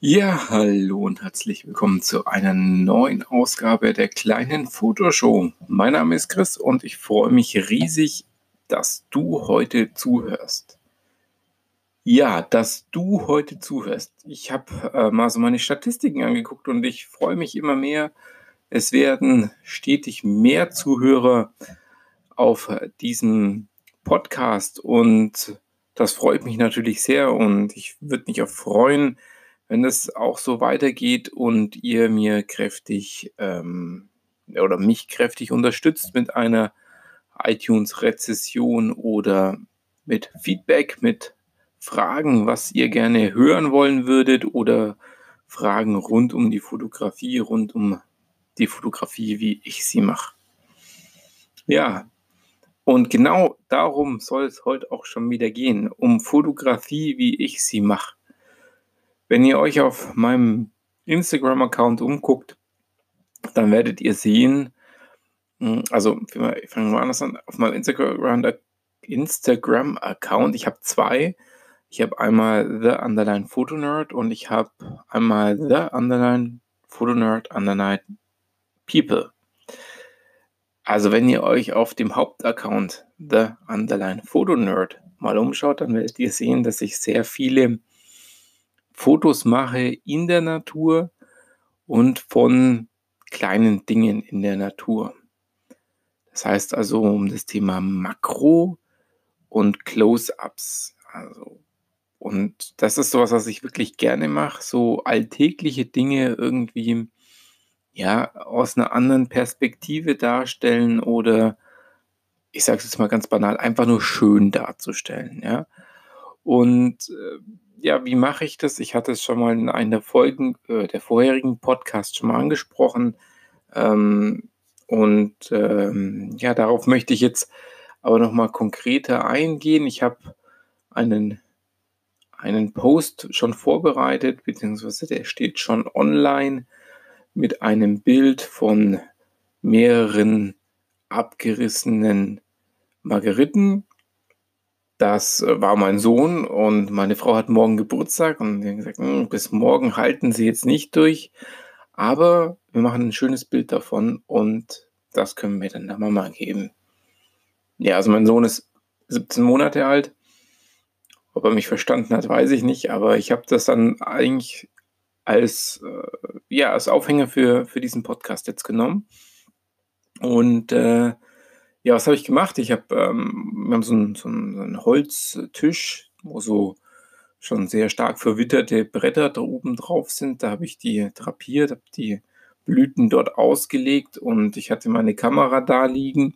Ja, hallo und herzlich willkommen zu einer neuen Ausgabe der kleinen Fotoshow. Mein Name ist Chris und ich freue mich riesig, dass du heute zuhörst. Ja, dass du heute zuhörst. Ich habe äh, mal so meine Statistiken angeguckt und ich freue mich immer mehr. Es werden stetig mehr Zuhörer auf diesem Podcast und das freut mich natürlich sehr und ich würde mich auch freuen, wenn es auch so weitergeht und ihr mir kräftig ähm, oder mich kräftig unterstützt mit einer iTunes-Rezession oder mit Feedback, mit Fragen, was ihr gerne hören wollen würdet oder Fragen rund um die Fotografie, rund um die Fotografie, wie ich sie mache. Ja, und genau darum soll es heute auch schon wieder gehen, um Fotografie, wie ich sie mache. Wenn ihr euch auf meinem Instagram-Account umguckt, dann werdet ihr sehen, hm, also fangen wir anders an, auf meinem Instagram-Account, Instagram ich habe zwei. Ich habe einmal The Underline Photo Nerd und ich habe einmal The Underline Photo Nerd Underline People. Also wenn ihr euch auf dem Hauptaccount The Underline Photo Nerd mal umschaut, dann werdet ihr sehen, dass ich sehr viele Fotos mache in der Natur und von kleinen Dingen in der Natur. Das heißt also um das Thema Makro und Close-ups. Also, und das ist sowas, was ich wirklich gerne mache, so alltägliche Dinge irgendwie ja aus einer anderen Perspektive darstellen oder ich sage es jetzt mal ganz banal, einfach nur schön darzustellen, ja. Und äh, ja, wie mache ich das? Ich hatte es schon mal in einer Folge äh, der vorherigen Podcast schon mal angesprochen. Ähm, und ähm, ja, darauf möchte ich jetzt aber nochmal konkreter eingehen. Ich habe einen, einen Post schon vorbereitet, beziehungsweise der steht schon online mit einem Bild von mehreren abgerissenen Margeriten das äh, war mein Sohn und meine Frau hat morgen Geburtstag und die haben gesagt, hm, bis morgen halten sie jetzt nicht durch, aber wir machen ein schönes Bild davon und das können wir dann der Mama geben. Ja, also mein Sohn ist 17 Monate alt. Ob er mich verstanden hat, weiß ich nicht, aber ich habe das dann eigentlich als, äh, ja, als Aufhänger für, für diesen Podcast jetzt genommen. Und äh, ja, was habe ich gemacht? Ich habe, ähm, wir haben so einen, so einen Holztisch, wo so schon sehr stark verwitterte Bretter da oben drauf sind. Da habe ich die drapiert, habe die Blüten dort ausgelegt und ich hatte meine Kamera da liegen.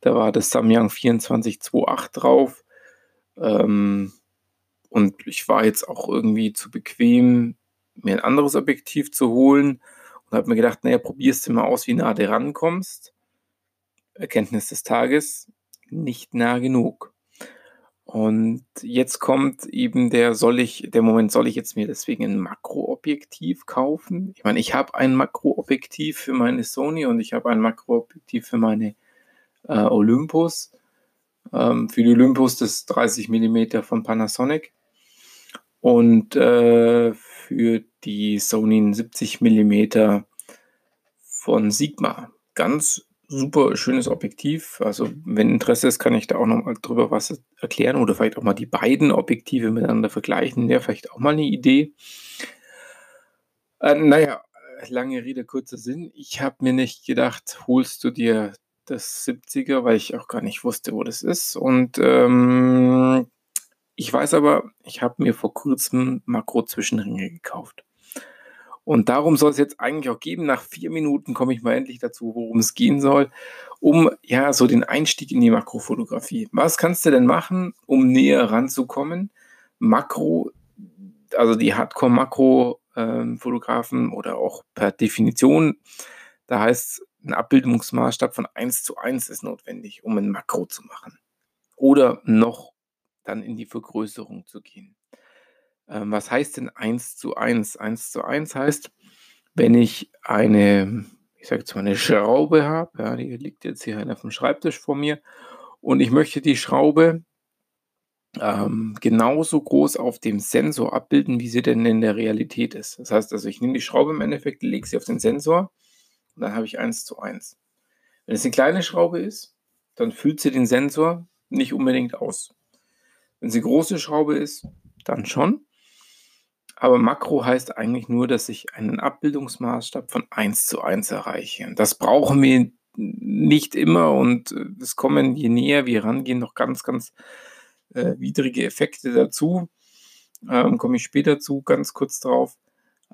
Da war das Samyang 2428 drauf. Ähm, und ich war jetzt auch irgendwie zu bequem, mir ein anderes Objektiv zu holen und habe mir gedacht, naja, probierst du mal aus, wie nah du rankommst. Erkenntnis des Tages nicht nah genug. Und jetzt kommt eben der, soll ich, der Moment, soll ich jetzt mir deswegen ein Makroobjektiv kaufen? Ich meine, ich habe ein Makroobjektiv für meine Sony und ich habe ein Makroobjektiv für meine äh, Olympus. Ähm, für die Olympus das 30 mm von Panasonic und äh, für die Sony 70 mm von Sigma. Ganz super schönes Objektiv. Also, wenn Interesse ist, kann ich da auch noch mal drüber was erklären oder vielleicht auch mal die beiden Objektive miteinander vergleichen. Wäre vielleicht auch mal eine Idee. Äh, naja, lange Rede, kurzer Sinn. Ich habe mir nicht gedacht, holst du dir das 70er, weil ich auch gar nicht wusste, wo das ist. Und ähm, ich weiß aber, ich habe mir vor kurzem Makro-Zwischenringe gekauft. Und darum soll es jetzt eigentlich auch geben. Nach vier Minuten komme ich mal endlich dazu, worum es gehen soll, um ja so den Einstieg in die Makrofotografie. Was kannst du denn machen, um näher ranzukommen? Makro, also die Hardcore-Makro-Fotografen ähm, oder auch per Definition, da heißt ein Abbildungsmaßstab von 1 zu 1 ist notwendig, um ein Makro zu machen. Oder noch dann in die Vergrößerung zu gehen. Ähm, was heißt denn 1 zu 1? 1 zu 1 heißt, wenn ich eine, ich sage jetzt mal eine Schraube habe, ja, die liegt jetzt hier auf dem Schreibtisch vor mir, und ich möchte die Schraube ähm, genauso groß auf dem Sensor abbilden, wie sie denn in der Realität ist. Das heißt also, ich nehme die Schraube im Endeffekt, lege sie auf den Sensor und dann habe ich 1 zu 1. Wenn es eine kleine Schraube ist, dann füllt sie den Sensor nicht unbedingt aus. Wenn sie große Schraube ist, dann schon. Aber Makro heißt eigentlich nur, dass ich einen Abbildungsmaßstab von 1 zu 1 erreiche. Das brauchen wir nicht immer und äh, es kommen, je näher wir rangehen, noch ganz, ganz äh, widrige Effekte dazu. Ähm, komme ich später zu, ganz kurz drauf.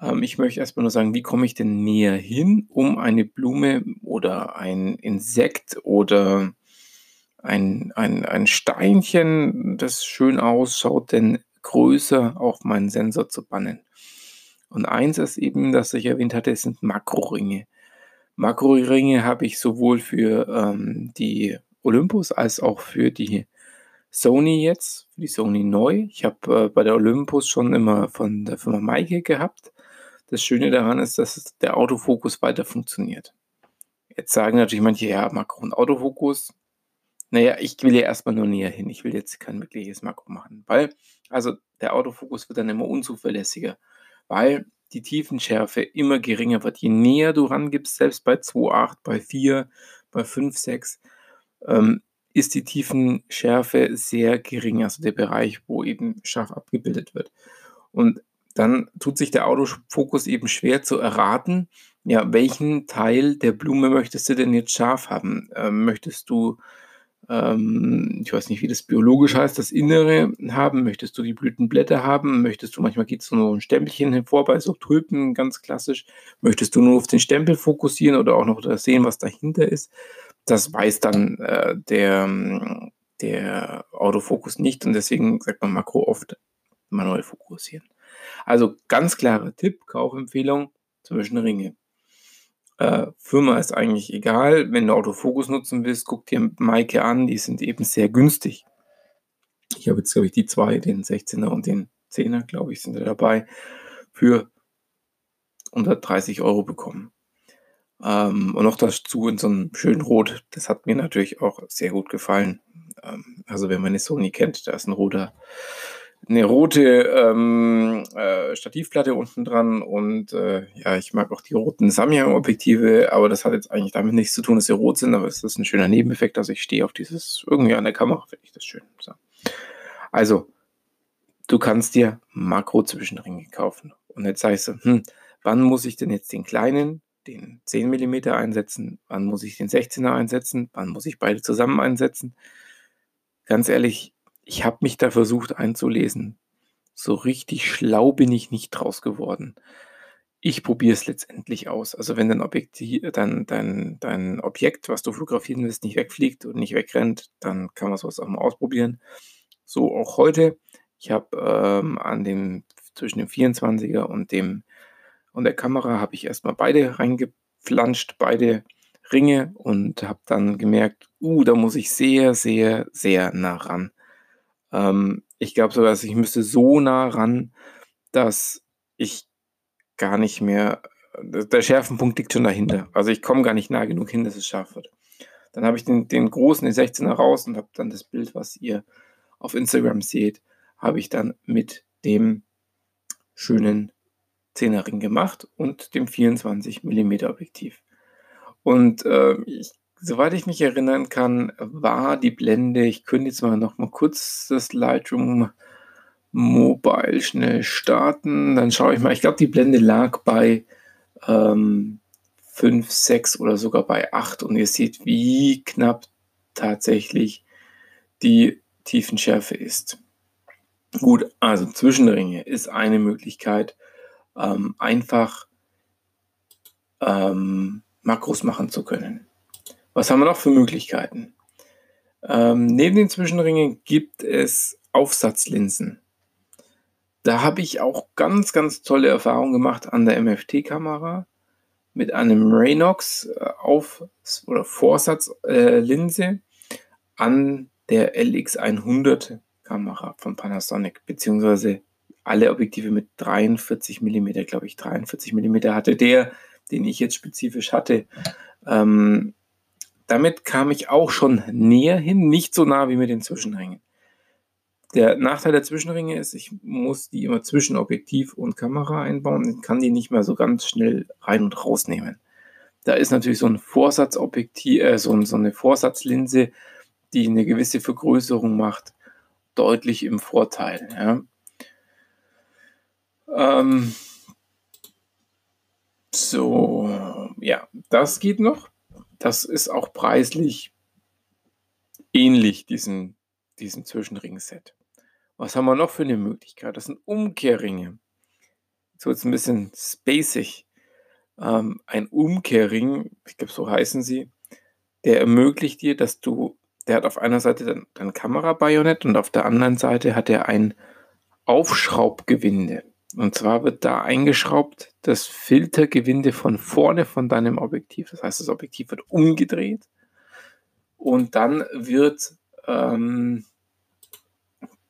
Ähm, ich möchte erstmal nur sagen, wie komme ich denn näher hin, um eine Blume oder ein Insekt oder ein, ein, ein Steinchen, das schön ausschaut, denn größer auf meinen Sensor zu bannen. Und eins ist eben, das ich erwähnt hatte, sind Makroringe. Makroringe habe ich sowohl für ähm, die Olympus als auch für die Sony jetzt, für die Sony neu. Ich habe äh, bei der Olympus schon immer von der Firma Maike gehabt. Das Schöne daran ist, dass der Autofokus weiter funktioniert. Jetzt sagen natürlich manche, ja, Makro und Autofokus. Naja, ich will ja erstmal nur näher hin. Ich will jetzt kein wirkliches Makro machen, weil, also der Autofokus wird dann immer unzuverlässiger, weil die Tiefenschärfe immer geringer wird. Je näher du rangibst, selbst bei 2,8, bei 4, bei 5, 6, ähm, ist die Tiefenschärfe sehr gering, also der Bereich, wo eben scharf abgebildet wird. Und dann tut sich der Autofokus eben schwer zu erraten, ja, welchen Teil der Blume möchtest du denn jetzt scharf haben? Ähm, möchtest du ich weiß nicht, wie das biologisch heißt, das Innere haben? Möchtest du die Blütenblätter haben? Möchtest du, manchmal geht es nur ein Stempelchen hervor bei so Tulpen, ganz klassisch. Möchtest du nur auf den Stempel fokussieren oder auch noch sehen, was dahinter ist? Das weiß dann äh, der, der Autofokus nicht und deswegen sagt man Makro oft manuell fokussieren. Also ganz klarer Tipp, Kaufempfehlung, zwischen Ringe. Äh, Firma ist eigentlich egal. Wenn du Autofokus nutzen willst, guck dir Maike an, die sind eben sehr günstig. Ich habe jetzt, glaube ich, die zwei, den 16er und den 10er, glaube ich, sind da dabei, für 130 Euro bekommen. Ähm, und noch dazu in so einem schönen Rot. Das hat mir natürlich auch sehr gut gefallen. Ähm, also, wenn man eine Sony kennt, da ist ein roter eine rote ähm, äh, Stativplatte unten dran und äh, ja, ich mag auch die roten Samyang-Objektive, aber das hat jetzt eigentlich damit nichts zu tun, dass sie rot sind, aber es ist ein schöner Nebeneffekt, also ich stehe auf dieses, irgendwie an der Kamera finde ich das schön. So. Also, du kannst dir Makro-Zwischenringe kaufen und jetzt sagst du, hm, wann muss ich denn jetzt den kleinen, den 10 mm einsetzen, wann muss ich den 16er einsetzen, wann muss ich beide zusammen einsetzen? Ganz ehrlich, ich habe mich da versucht einzulesen. So richtig schlau bin ich nicht draus geworden. Ich probiere es letztendlich aus. Also wenn dein, Objektiv, dein, dein, dein Objekt, was du fotografieren willst, nicht wegfliegt und nicht wegrennt, dann kann man sowas auch mal ausprobieren. So auch heute. Ich habe ähm, an dem zwischen dem 24er und dem und der Kamera habe ich erstmal beide reingeflanscht, beide Ringe und habe dann gemerkt, uh, da muss ich sehr, sehr, sehr nah ran. Ähm, ich glaube sogar, dass ich müsste so nah ran, dass ich gar nicht mehr, äh, der Schärfenpunkt liegt schon dahinter. Also ich komme gar nicht nah genug hin, dass es scharf wird. Dann habe ich den, den großen, den 16er raus und habe dann das Bild, was ihr auf Instagram seht, habe ich dann mit dem schönen 10er Ring gemacht und dem 24 mm Objektiv. Und äh, ich Soweit ich mich erinnern kann, war die Blende ich könnte jetzt mal noch mal kurz das Lightroom Mobile schnell starten. Dann schaue ich mal. Ich glaube, die Blende lag bei ähm, 5, 6 oder sogar bei 8 und ihr seht, wie knapp tatsächlich die Tiefenschärfe ist. Gut, also Zwischenringe ist eine Möglichkeit, ähm, einfach ähm, Makros machen zu können. Was haben wir noch für Möglichkeiten? Ähm, neben den Zwischenringen gibt es Aufsatzlinsen. Da habe ich auch ganz, ganz tolle Erfahrungen gemacht an der MFT-Kamera mit einem Raynox äh, Auf- oder Vorsatzlinse äh, an der LX100 Kamera von Panasonic, beziehungsweise alle Objektive mit 43 mm, glaube ich, 43 mm hatte der, den ich jetzt spezifisch hatte. Ähm, damit kam ich auch schon näher hin, nicht so nah wie mit den Zwischenringen. Der Nachteil der Zwischenringe ist, ich muss die immer zwischen Objektiv und Kamera einbauen und kann die nicht mehr so ganz schnell rein und rausnehmen. Da ist natürlich so ein Vorsatzobjektiv, äh, so, so eine Vorsatzlinse, die eine gewisse Vergrößerung macht, deutlich im Vorteil. Ja. Ähm, so, ja, das geht noch. Das ist auch preislich ähnlich, diesen, diesen Zwischenring-Set. Was haben wir noch für eine Möglichkeit? Das sind Umkehrringe. So jetzt ein bisschen spacig. Ähm, ein Umkehrring, ich glaube, so heißen sie, der ermöglicht dir, dass du, der hat auf einer Seite dein, dein Kamerabajonett und auf der anderen Seite hat er ein Aufschraubgewinde. Und zwar wird da eingeschraubt das Filtergewinde von vorne von deinem Objektiv. Das heißt, das Objektiv wird umgedreht und dann wird ähm,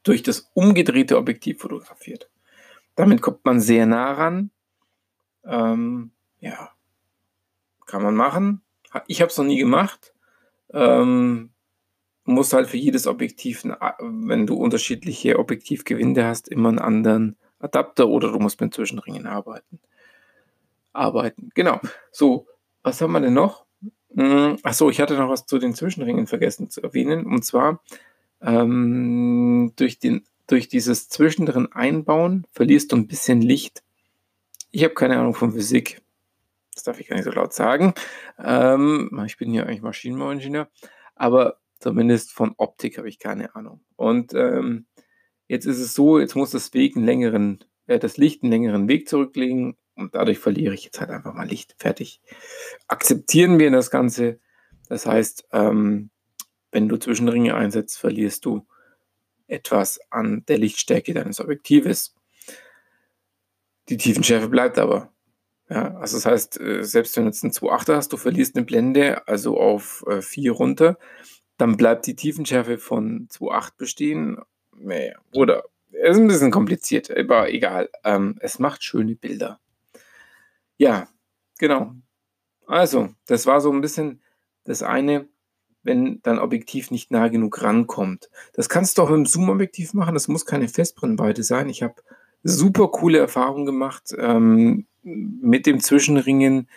durch das umgedrehte Objektiv fotografiert. Damit kommt man sehr nah ran. Ähm, ja, kann man machen. Ich habe es noch nie gemacht. Ähm, muss halt für jedes Objektiv, wenn du unterschiedliche Objektivgewinde hast, immer einen anderen Adapter oder du musst mit Zwischenringen arbeiten. Arbeiten, genau. So, was haben wir denn noch? Hm, Achso, ich hatte noch was zu den Zwischenringen vergessen zu erwähnen. Und zwar ähm, durch, den, durch dieses zwischendrin Einbauen verlierst du ein bisschen Licht. Ich habe keine Ahnung von Physik. Das darf ich gar nicht so laut sagen. Ähm, ich bin ja eigentlich Maschinenbauingenieur. Aber zumindest von Optik habe ich keine Ahnung. Und ähm, Jetzt ist es so, jetzt muss das Weg einen längeren, äh, das Licht einen längeren Weg zurücklegen und dadurch verliere ich jetzt halt einfach mal Licht. Fertig. Akzeptieren wir das Ganze. Das heißt, ähm, wenn du Zwischenringe einsetzt, verlierst du etwas an der Lichtstärke deines Objektives. Die Tiefenschärfe bleibt aber. Ja, also das heißt, äh, selbst wenn du jetzt einen 2.8 hast, du verlierst eine Blende, also auf 4 äh, runter, dann bleibt die Tiefenschärfe von 2.8 bestehen naja, oder ist ein bisschen kompliziert, aber egal. Ähm, es macht schöne Bilder. Ja, genau. Also, das war so ein bisschen das eine, wenn dein Objektiv nicht nah genug rankommt. Das kannst du auch mit dem Zoom-Objektiv machen, das muss keine Festbrennweite sein. Ich habe super coole Erfahrungen gemacht ähm, mit dem Zwischenringen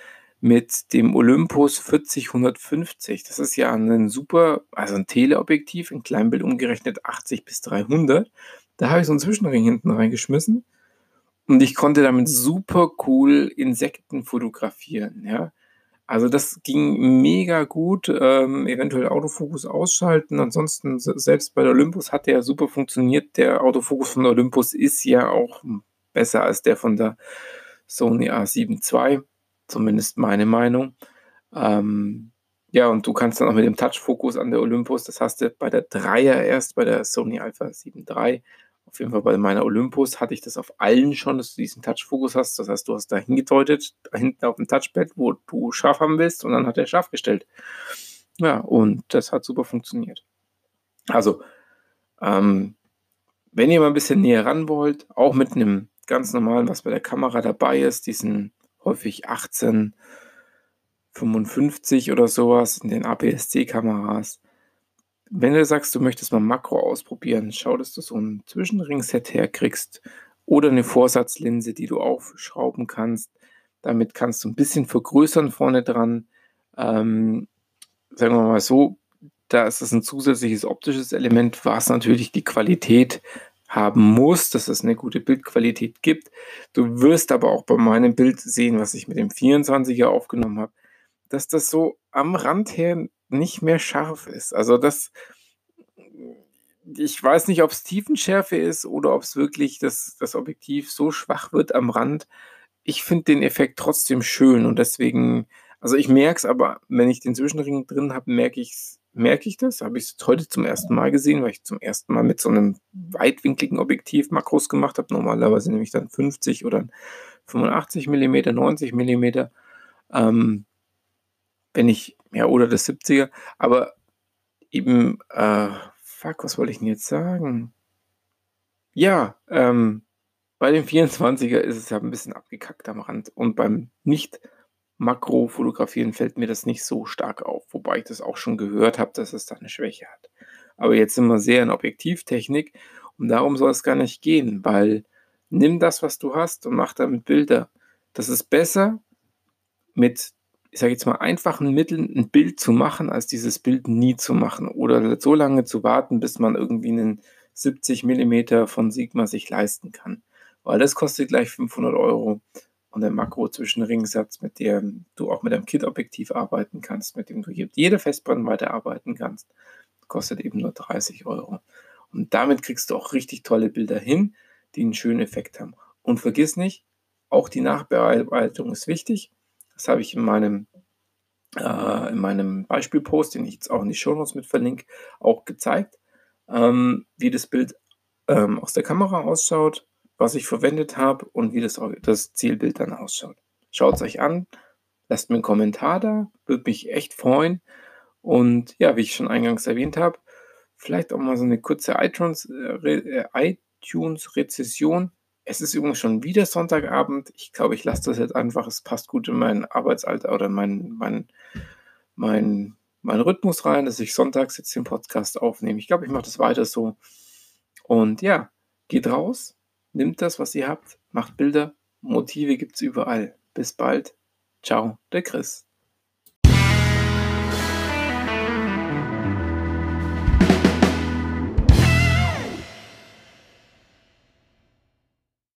mit dem Olympus 4050. Das ist ja ein super, also ein Teleobjektiv, in Kleinbild umgerechnet 80 bis 300. Da habe ich so einen Zwischenring hinten reingeschmissen und ich konnte damit super cool Insekten fotografieren. Ja. Also das ging mega gut. Ähm, eventuell Autofokus ausschalten. Ansonsten, selbst bei der Olympus hat der super funktioniert. Der Autofokus von der Olympus ist ja auch besser als der von der Sony A7 II zumindest meine Meinung. Ähm, ja, und du kannst dann auch mit dem Touch-Fokus an der Olympus, das hast du bei der Dreier erst, bei der Sony Alpha 7 III. Auf jeden Fall bei meiner Olympus hatte ich das auf allen schon, dass du diesen Touch-Fokus hast. Das heißt, du hast da hingedeutet, da hinten auf dem Touchpad, wo du scharf haben willst, und dann hat er scharf gestellt. Ja, und das hat super funktioniert. Also, ähm, wenn ihr mal ein bisschen näher ran wollt, auch mit einem ganz normalen, was bei der Kamera dabei ist, diesen häufig 1855 oder sowas in den APS-C-Kameras. Wenn du sagst, du möchtest mal Makro ausprobieren, schau, dass du so ein Zwischenring-Set herkriegst oder eine Vorsatzlinse, die du aufschrauben kannst. Damit kannst du ein bisschen vergrößern vorne dran. Ähm, sagen wir mal so, da ist es ein zusätzliches optisches Element, was natürlich die Qualität haben muss, dass es eine gute Bildqualität gibt. Du wirst aber auch bei meinem Bild sehen, was ich mit dem 24er aufgenommen habe, dass das so am Rand her nicht mehr scharf ist. Also das, ich weiß nicht, ob es Tiefenschärfe ist oder ob es wirklich das, das Objektiv so schwach wird am Rand. Ich finde den Effekt trotzdem schön und deswegen, also ich merke es aber, wenn ich den Zwischenring drin habe, merke ich es merke ich das. Habe ich es heute zum ersten Mal gesehen, weil ich zum ersten Mal mit so einem weitwinkligen Objektiv Makros gemacht habe. Normalerweise nehme ich dann 50 oder 85 mm, 90 mm. Ähm, wenn ich, ja, oder das 70er. Aber eben, äh, fuck, was wollte ich denn jetzt sagen? Ja, ähm, bei dem 24er ist es ja ein bisschen abgekackt am Rand. Und beim nicht Makrofotografieren fällt mir das nicht so stark auf, wobei ich das auch schon gehört habe, dass es da eine Schwäche hat. Aber jetzt sind wir sehr in Objektivtechnik Und darum soll es gar nicht gehen, weil nimm das, was du hast und mach damit Bilder. Das ist besser, mit, ich sage jetzt mal, einfachen Mitteln ein Bild zu machen, als dieses Bild nie zu machen oder so lange zu warten, bis man irgendwie einen 70 mm von Sigma sich leisten kann. Weil das kostet gleich 500 Euro und ein Makro-Zwischenringsatz, mit dem du auch mit einem Kit-Objektiv arbeiten kannst, mit dem du jede Festbrennweite arbeiten kannst, kostet eben nur 30 Euro. Und damit kriegst du auch richtig tolle Bilder hin, die einen schönen Effekt haben. Und vergiss nicht, auch die Nachbearbeitung ist wichtig. Das habe ich in meinem, äh, in meinem Beispielpost, den ich jetzt auch in die Shownotes mit verlinke, auch gezeigt, ähm, wie das Bild ähm, aus der Kamera ausschaut, was ich verwendet habe und wie das, das Zielbild dann ausschaut. Schaut es euch an, lasst mir einen Kommentar da, würde mich echt freuen. Und ja, wie ich schon eingangs erwähnt habe, vielleicht auch mal so eine kurze iTunes-Rezession. Äh, iTunes es ist übrigens schon wieder Sonntagabend. Ich glaube, ich lasse das jetzt einfach. Es passt gut in mein Arbeitsalter oder mein, mein, mein, mein Rhythmus rein, dass ich sonntags jetzt den Podcast aufnehme. Ich glaube, ich mache das weiter so. Und ja, geht raus, nimmt das, was ihr habt, macht Bilder. Motive gibt es überall. Bis bald. Ciao, der Chris.